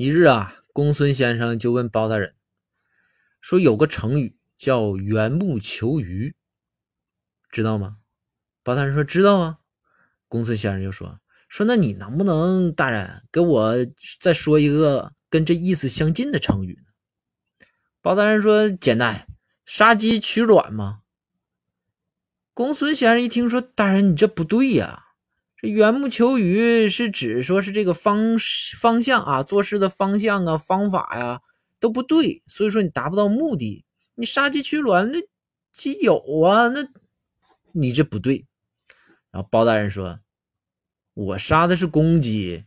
一日啊，公孙先生就问包大人说：“有个成语叫缘木求鱼，知道吗？”包大人说：“知道啊。”公孙先生就说：“说那你能不能大人给我再说一个跟这意思相近的成语呢？”包大人说：“简单，杀鸡取卵嘛。”公孙先生一听说：“大人，你这不对呀！这缘木求鱼是指说是这个方方向啊，做事的方向啊、方法呀都不对，所以说你达不到目的。你杀鸡取卵，那鸡有啊，那你这不对。”然后包大人说：“我杀的是公鸡，